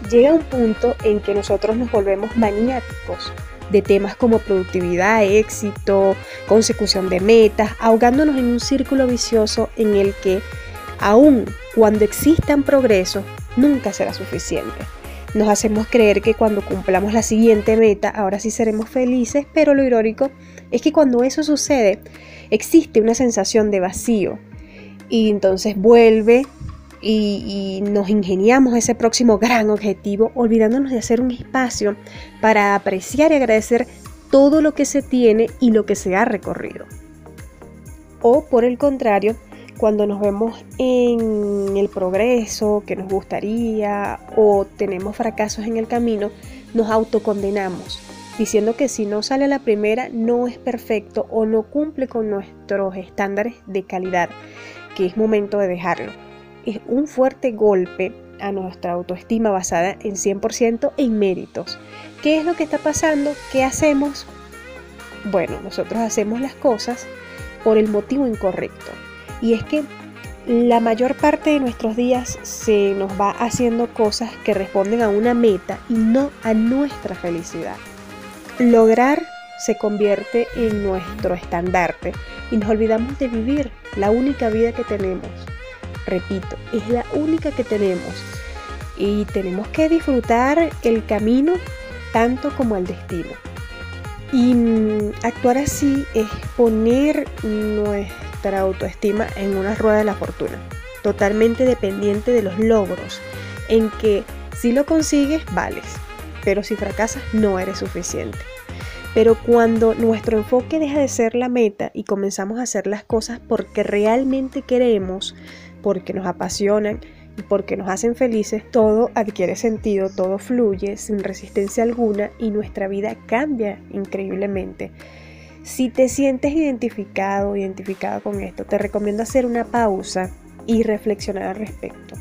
Llega un punto en que nosotros nos volvemos maniáticos de temas como productividad, éxito, consecución de metas, ahogándonos en un círculo vicioso en el que, aun cuando existan progresos, nunca será suficiente nos hacemos creer que cuando cumplamos la siguiente meta, ahora sí seremos felices, pero lo irónico es que cuando eso sucede, existe una sensación de vacío. Y entonces vuelve y, nos ingeniamos ese próximo gran objetivo, olvidándonos de hacer un espacio para apreciar y agradecer todo lo que se tiene y lo que se ha recorrido. O por el contrario, cuando nos vemos en el progreso que nos gustaría o tenemos fracasos en el camino, nos autocondenamos, diciendo que si no sale a la primera no es perfecto o no cumple con nuestros estándares de calidad, que es momento de dejarlo. Es un fuerte golpe a nuestra autoestima basada en 100% en méritos. ¿Qué es lo que está pasando? ¿Qué hacemos? Bueno, nosotros hacemos las cosas por el motivo incorrecto y es que la mayor parte de nuestros días se nos va haciendo cosas que responden a una meta y no a nuestra felicidad. Lograr se convierte en nuestro estandarte y nos olvidamos de vivir la única vida que tenemos. Repito, es la única que tenemos. y tenemos que disfrutar el camino tanto como el destino. Y actuar así es poner nuestra autoestima en una rueda de la fortuna, totalmente dependiente de los logros, en que si lo consigues, vales, pero si fracasas, no eres suficiente. Pero cuando nuestro enfoque deja de ser la meta y comenzamos a hacer las cosas porque realmente queremos, porque nos apasionan y porque nos hacen felices, todo adquiere sentido, todo fluye sin resistencia alguna y nuestra vida cambia increíblemente. Si te sientes identificado, identificado con esto, te recomiendo hacer una pausa y reflexionar al respecto.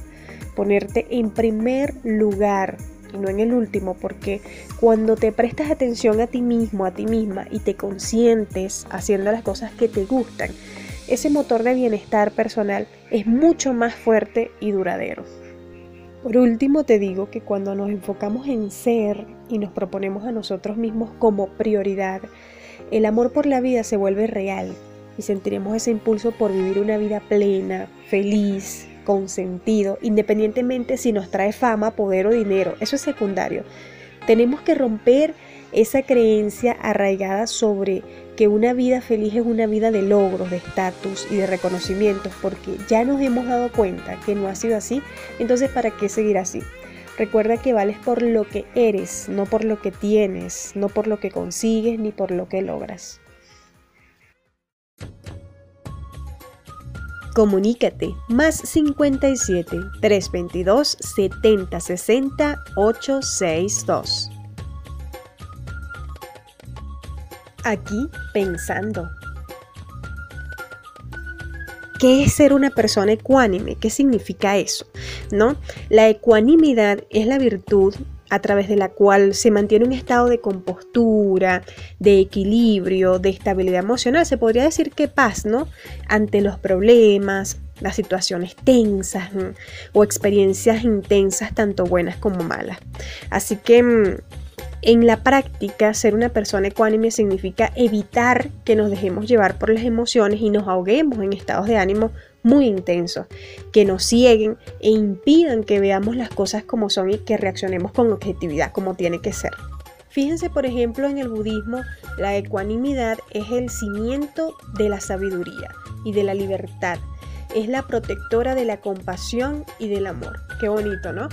Ponerte en primer lugar y no en el último, porque cuando te prestas atención a ti mismo, a ti misma y te consientes haciendo las cosas que te gustan, ese motor de bienestar personal es mucho más fuerte y duradero. Por último, te digo que cuando nos enfocamos en ser y nos proponemos a nosotros mismos como prioridad, el amor por la vida se vuelve real y sentiremos ese impulso por vivir una vida plena, feliz, con sentido, independientemente si nos trae fama, poder o dinero. Eso es secundario. Tenemos que romper esa creencia arraigada sobre que una vida feliz es una vida de logros, de estatus y de reconocimientos, porque ya nos hemos dado cuenta que no ha sido así, entonces ¿para qué seguir así? Recuerda que vales por lo que eres, no por lo que tienes, no por lo que consigues ni por lo que logras. Comunícate más 57 322 7060 862. Aquí pensando. ¿Qué es ser una persona ecuánime? ¿Qué significa eso? ¿No? La ecuanimidad es la virtud a través de la cual se mantiene un estado de compostura, de equilibrio, de estabilidad emocional. Se podría decir que paz, ¿no? Ante los problemas, las situaciones tensas o experiencias intensas, tanto buenas como malas. Así que mm, en la práctica, ser una persona ecuánime significa evitar que nos dejemos llevar por las emociones y nos ahoguemos en estados de ánimo muy intensos, que nos cieguen e impidan que veamos las cosas como son y que reaccionemos con objetividad como tiene que ser. Fíjense, por ejemplo, en el budismo, la ecuanimidad es el cimiento de la sabiduría y de la libertad. Es la protectora de la compasión y del amor. Qué bonito, ¿no?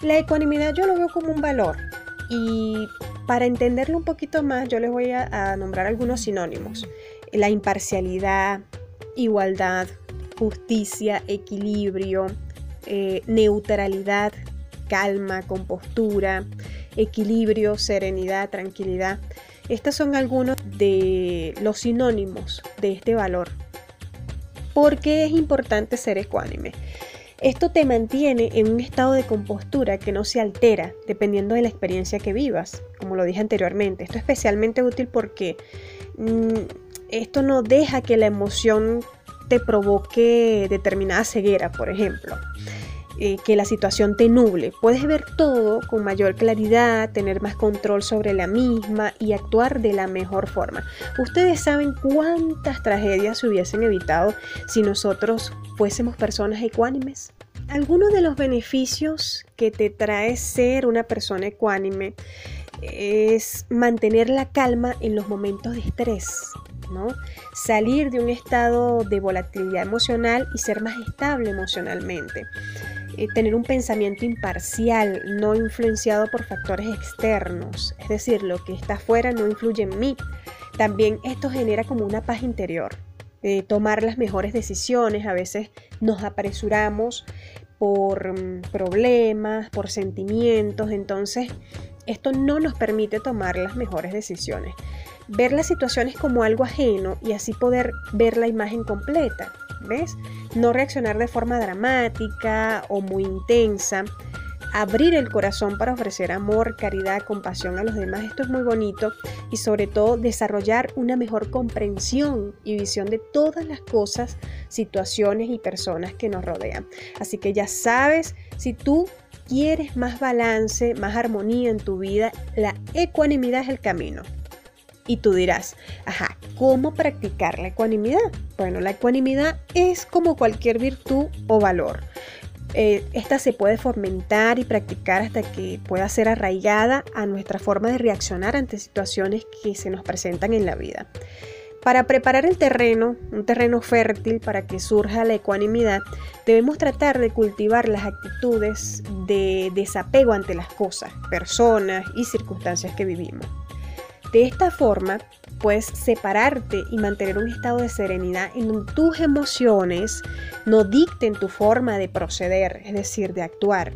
La ecuanimidad yo lo veo como un valor. Y para entenderlo un poquito más, yo les voy a, nombrar algunos sinónimos. La imparcialidad, igualdad, justicia, equilibrio, eh, neutralidad, calma, compostura, equilibrio, serenidad, tranquilidad. Estos son algunos de los sinónimos de este valor. ¿Por qué es importante ser ecuánime? Esto te mantiene en un estado de compostura que no se altera dependiendo de la experiencia que vivas, como lo dije anteriormente. Esto es especialmente útil porque mm, esto no deja que la emoción te provoque determinada ceguera, por ejemplo. Eh, que la situación te nuble. Puedes ver todo con mayor claridad, tener más control sobre la misma y actuar de la mejor forma. Ustedes saben cuántas tragedias se hubiesen evitado si nosotros fuésemos personas ecuánimes. Algunos de los beneficios que te trae ser una persona ecuánime es mantener la calma en los momentos de estrés, Salir de un estado de volatilidad emocional y ser más estable emocionalmente. Eh, tener un pensamiento imparcial, no influenciado por factores externos, es decir, lo que está afuera no influye en mí. También esto genera como una paz interior, tomar las mejores decisiones, a veces nos apresuramos por mm, problemas, por sentimientos, entonces esto no nos permite tomar las mejores decisiones. Ver las situaciones como algo ajeno y así poder ver la imagen completa, ¿ves? No reaccionar de forma dramática o muy intensa. Abrir el corazón para ofrecer amor, caridad, compasión a los demás, esto es muy bonito y sobre todo desarrollar una mejor comprensión y visión de todas las cosas, situaciones y personas que nos rodean. Así que ya sabes, si tú quieres más balance, más armonía en tu vida, la ecuanimidad es el camino. Y tú dirás, ajá, ¿cómo practicar la ecuanimidad? Bueno, la ecuanimidad es como cualquier virtud o valor. eh, esta se puede fomentar y practicar hasta que pueda ser arraigada a nuestra forma de reaccionar ante situaciones que se nos presentan en la vida. Para preparar el terreno, un terreno fértil para que surja la ecuanimidad, debemos tratar de cultivar las actitudes de desapego ante las cosas, personas y circunstancias que vivimos. De esta forma, puedes separarte y mantener un estado de serenidad en donde tus emociones no dicten tu forma de proceder, es decir, de actuar.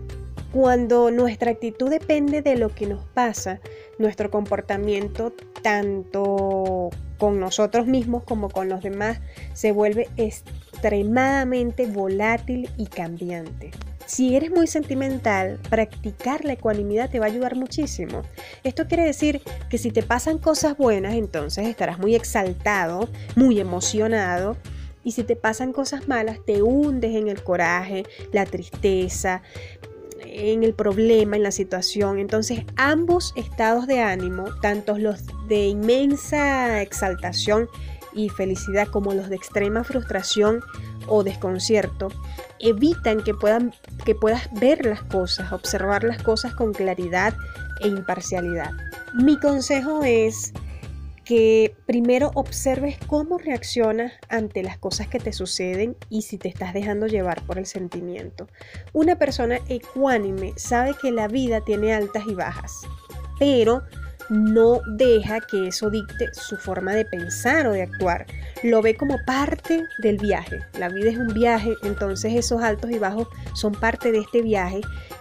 Cuando nuestra actitud depende de lo que nos pasa, nuestro comportamiento, tanto con nosotros mismos como con los demás, se vuelve extremadamente volátil y cambiante. Si eres muy sentimental, practicar la ecuanimidad te va a ayudar muchísimo. Esto quiere decir que si te pasan cosas buenas, entonces estarás muy exaltado, muy emocionado. Y si te pasan cosas malas, te hundes en el coraje, la tristeza, en el problema, en la situación. Entonces, ambos estados de ánimo, tanto los de inmensa exaltación y felicidad como los de extrema frustración o desconcierto, evitan que, puedan, que puedas ver las cosas, observar las cosas con claridad e imparcialidad. Mi consejo es que primero observes cómo reaccionas ante las cosas que te suceden y si te estás dejando llevar por el sentimiento. Una persona ecuánime sabe que la vida tiene altas y bajas, pero no deja que eso dicte su forma de pensar o de actuar. Lo ve como parte del viaje. La vida es un viaje, entonces esos altos y bajos son parte de este viaje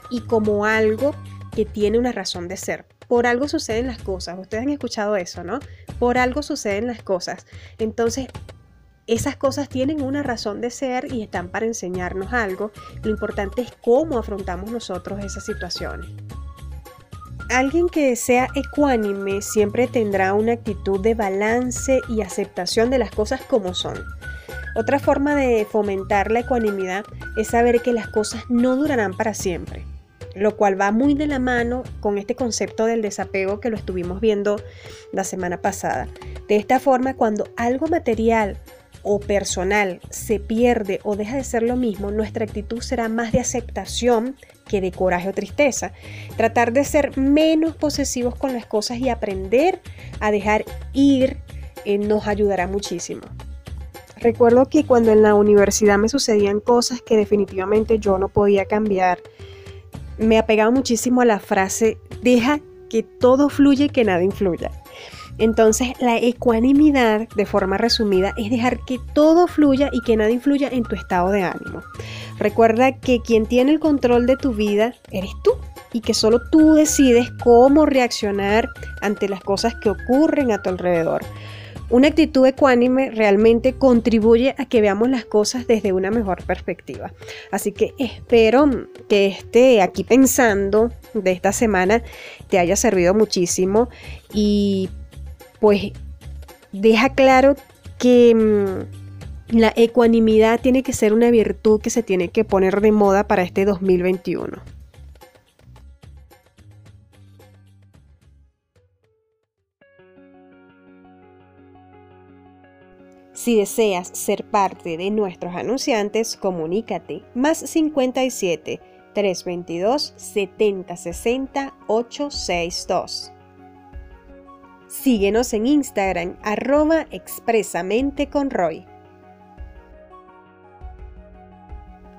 y como algo que tiene una razón de ser. Por algo suceden las cosas. Ustedes han escuchado eso, ¿no? Por algo suceden las cosas. Entonces, esas cosas tienen una razón de ser y están para enseñarnos algo. Lo importante es cómo afrontamos nosotros esas situaciones. Alguien que sea ecuánime siempre tendrá una actitud de balance y aceptación de las cosas como son. Otra forma de fomentar la ecuanimidad es saber que las cosas no durarán para siempre lo cual va muy de la mano con este concepto del desapego que lo estuvimos viendo la semana pasada. De esta forma, cuando algo material o personal se pierde o deja de ser lo mismo, nuestra actitud será más de aceptación que de coraje o tristeza. Tratar de ser menos posesivos con las cosas y aprender a dejar ir eh, nos ayudará muchísimo. Recuerdo que cuando en la universidad me sucedían cosas que definitivamente yo no podía cambiar, me apegaba muchísimo a la frase, deja que todo fluya y que nada influya. Entonces, la ecuanimidad, de forma resumida, es dejar que todo fluya y que nada influya en tu estado de ánimo. Recuerda que quien tiene el control de tu vida eres tú y que solo tú decides cómo reaccionar ante las cosas que ocurren a tu alrededor. Una actitud ecuánime realmente contribuye a que veamos las cosas desde una mejor perspectiva. Así que espero que este aquí pensando de esta semana te haya servido muchísimo y pues deja claro que mm, la ecuanimidad tiene que ser una virtud que se tiene que poner de moda para este 2021. Si deseas ser parte de nuestros anunciantes, comunícate más 57 322 7060 862. Síguenos en Instagram arroba expresamente con Roy.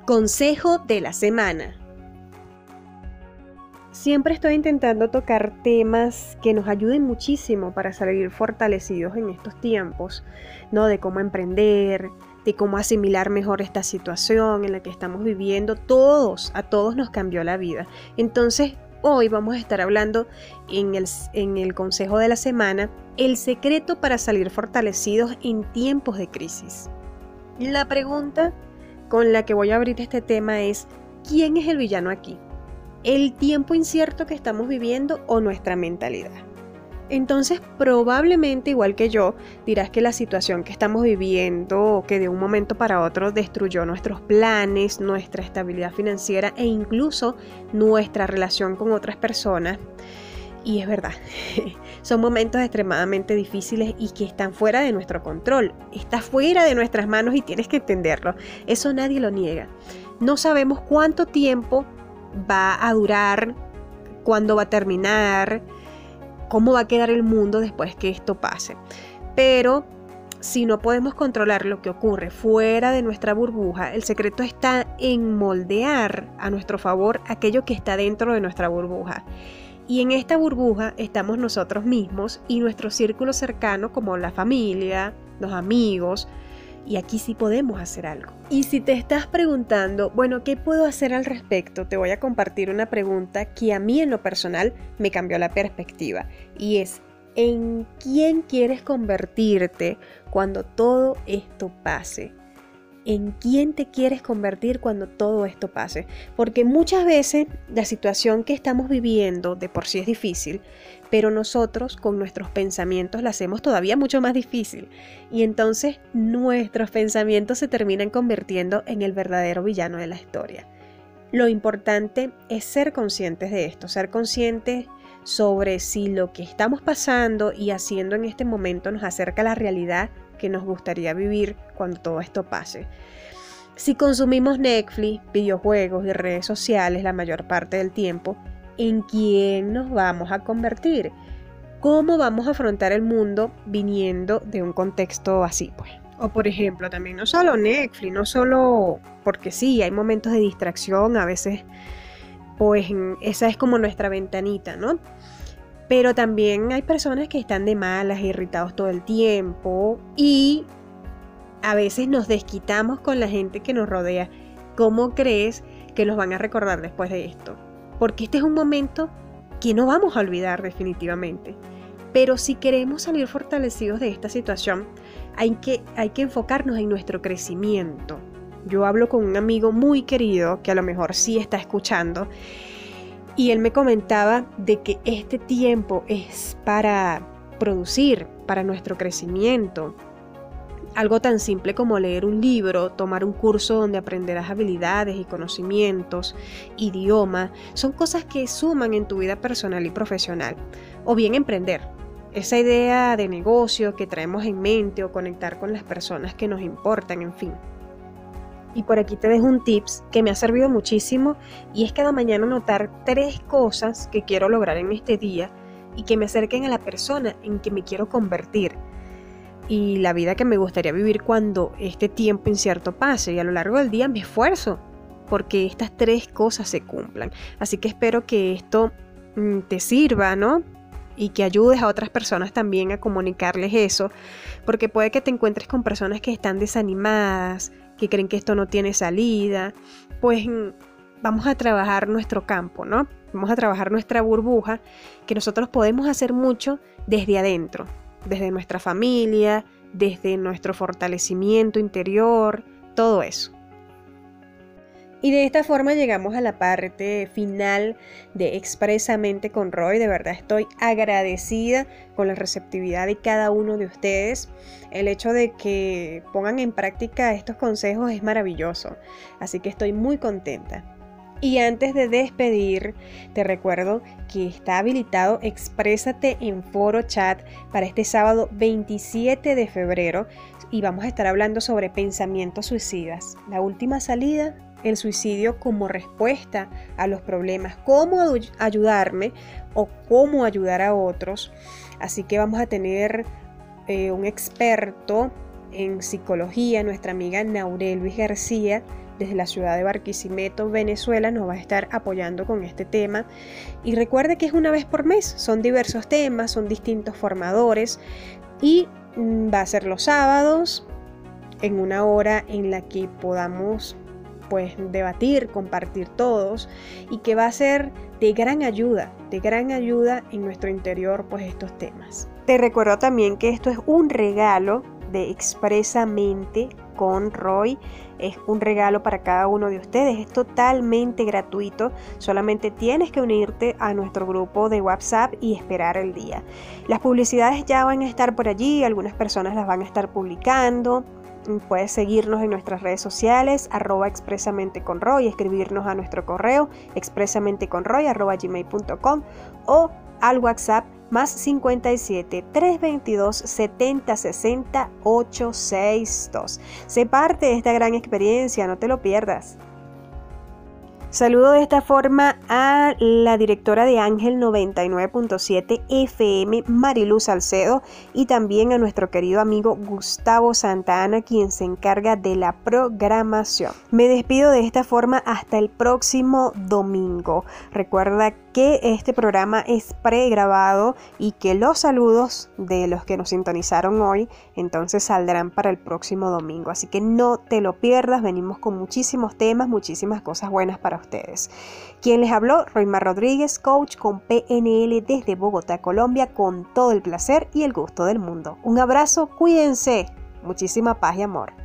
Consejo de la semana. Siempre estoy intentando tocar temas que nos ayuden muchísimo para salir fortalecidos en estos tiempos, ¿no? De cómo emprender, de cómo asimilar mejor esta situación en la que estamos viviendo. Todos, a todos nos cambió la vida. Entonces, hoy vamos a estar hablando en el, en el consejo de la semana, el secreto para salir fortalecidos en tiempos de crisis. La pregunta con la que voy a abrir este tema es, ¿quién es el villano aquí? el tiempo incierto que estamos viviendo o nuestra mentalidad. Entonces probablemente igual que yo dirás que la situación que estamos viviendo que de un momento para otro destruyó nuestros planes, nuestra estabilidad financiera e incluso nuestra relación con otras personas. Y es verdad, son momentos extremadamente difíciles y que están fuera de nuestro control. Está fuera de nuestras manos y tienes que entenderlo. Eso nadie lo niega. no sabemos cuánto tiempo va a durar, cuándo va a terminar, cómo va a quedar el mundo después que esto pase. Pero si no podemos controlar lo que ocurre fuera de nuestra burbuja, el secreto está en moldear a nuestro favor aquello que está dentro de nuestra burbuja. Y en esta burbuja estamos nosotros mismos y nuestro círculo cercano como la familia, los amigos, y aquí sí podemos hacer algo. Y si te estás preguntando, bueno, ¿qué puedo hacer al respecto? Te voy a compartir una pregunta que a mí en lo personal me cambió la perspectiva y es, ¿en quién quieres convertirte cuando todo esto pase? En quién te quieres convertir cuando todo esto pase. Porque muchas veces la situación que estamos viviendo de por sí es difícil, pero nosotros con nuestros pensamientos la hacemos todavía mucho más difícil. Y entonces nuestros pensamientos se terminan convirtiendo en el verdadero villano de la historia. Lo importante es ser conscientes de esto, ser conscientes sobre si lo que estamos pasando y haciendo en este momento nos acerca a la realidad que nos gustaría vivir cuando todo esto pase. Si consumimos Netflix, videojuegos y redes sociales la mayor parte del tiempo, ¿en quién nos vamos a convertir? ¿Cómo vamos a afrontar el mundo viniendo de un contexto así? Pues? O por ejemplo, también no solo Netflix, no solo porque sí, hay momentos de distracción, a veces pues esa es como nuestra ventanita, ¿no? Pero también hay personas que están de malas, irritados todo el tiempo y a veces nos desquitamos con la gente que nos rodea. ¿Cómo crees que nos van a recordar después de esto? Porque este es un momento que no vamos a olvidar definitivamente. Pero si queremos salir fortalecidos de esta situación, hay que, hay que enfocarnos en nuestro crecimiento. Yo hablo con un amigo muy querido que a lo mejor sí está escuchando y él me comentaba de que este tiempo es para producir, para nuestro crecimiento. Algo tan simple como leer un libro, tomar un curso donde aprenderás habilidades y conocimientos, idioma, son cosas que suman en tu vida personal y profesional. O bien emprender, esa idea de negocio que traemos en mente o conectar con las personas que nos importan, en fin. Y por aquí te dejo un tips que me ha servido muchísimo y es cada mañana notar tres cosas que quiero lograr en este día y que me acerquen a la persona en que me quiero convertir y la vida que me gustaría vivir cuando este tiempo incierto pase y a lo largo del día me esfuerzo porque estas tres cosas se cumplan. Así que espero que esto mm, te sirva, ¿no? Y que ayudes a otras personas también a comunicarles eso, porque puede que te encuentres con personas que están desanimadas, que creen que esto no tiene salida, pues mm, vamos a trabajar nuestro campo, ¿no? Vamos a trabajar nuestra burbuja, que nosotros podemos hacer mucho desde adentro, desde nuestra familia, desde nuestro fortalecimiento interior, todo eso. Y de esta forma llegamos a la parte final de Expresamente con Roy. De verdad estoy agradecida con la receptividad de cada uno de ustedes. El hecho de que pongan en práctica estos consejos es maravilloso. Así que estoy muy contenta. Y antes de despedir, te recuerdo que está habilitado Exprésate en foro chat para este sábado 27 de febrero y vamos a estar hablando sobre pensamientos suicidas. La última salida el suicidio como respuesta a los problemas, cómo ayudarme o cómo ayudar a otros. Así que vamos a tener eh, un experto en psicología, nuestra amiga Naurel Luis García, desde la ciudad de Barquisimeto, Venezuela, nos va a estar apoyando con este tema. Y recuerde que es una vez por mes, son diversos temas, son distintos formadores y mm, va a ser los sábados en una hora en la que podamos pues debatir, compartir todos y que va a ser de gran ayuda, de gran ayuda en nuestro interior pues estos temas. Te recuerdo también que esto es un regalo de expresamente con Roy. Es un regalo para cada uno de ustedes. Es totalmente gratuito. Solamente tienes que unirte a nuestro grupo de WhatsApp y esperar el día. Las publicidades ya van a estar por allí. Algunas personas las van a estar publicando. Puedes seguirnos en nuestras redes sociales, arroba expresamente con escribirnos a nuestro correo expresamente con Roy, o al WhatsApp más 57 322 70 60 862. Sé parte de esta gran experiencia, no te lo pierdas. Saludo de esta forma a la directora de Ángel 99.7 FM, Mariluz Salcedo, y también a nuestro querido amigo Gustavo Santana, quien se encarga de la programación. Me despido de esta forma hasta el próximo domingo. Recuerda que este programa es pregrabado y que los saludos de los que nos sintonizaron hoy entonces saldrán para el próximo domingo. Así que no te lo pierdas, venimos con muchísimos temas, muchísimas cosas buenas para ustedes. Quien les habló, Roymar Rodríguez, coach con PNL desde Bogotá, Colombia, con todo el placer y el gusto del mundo. Un abrazo, cuídense, muchísima paz y amor.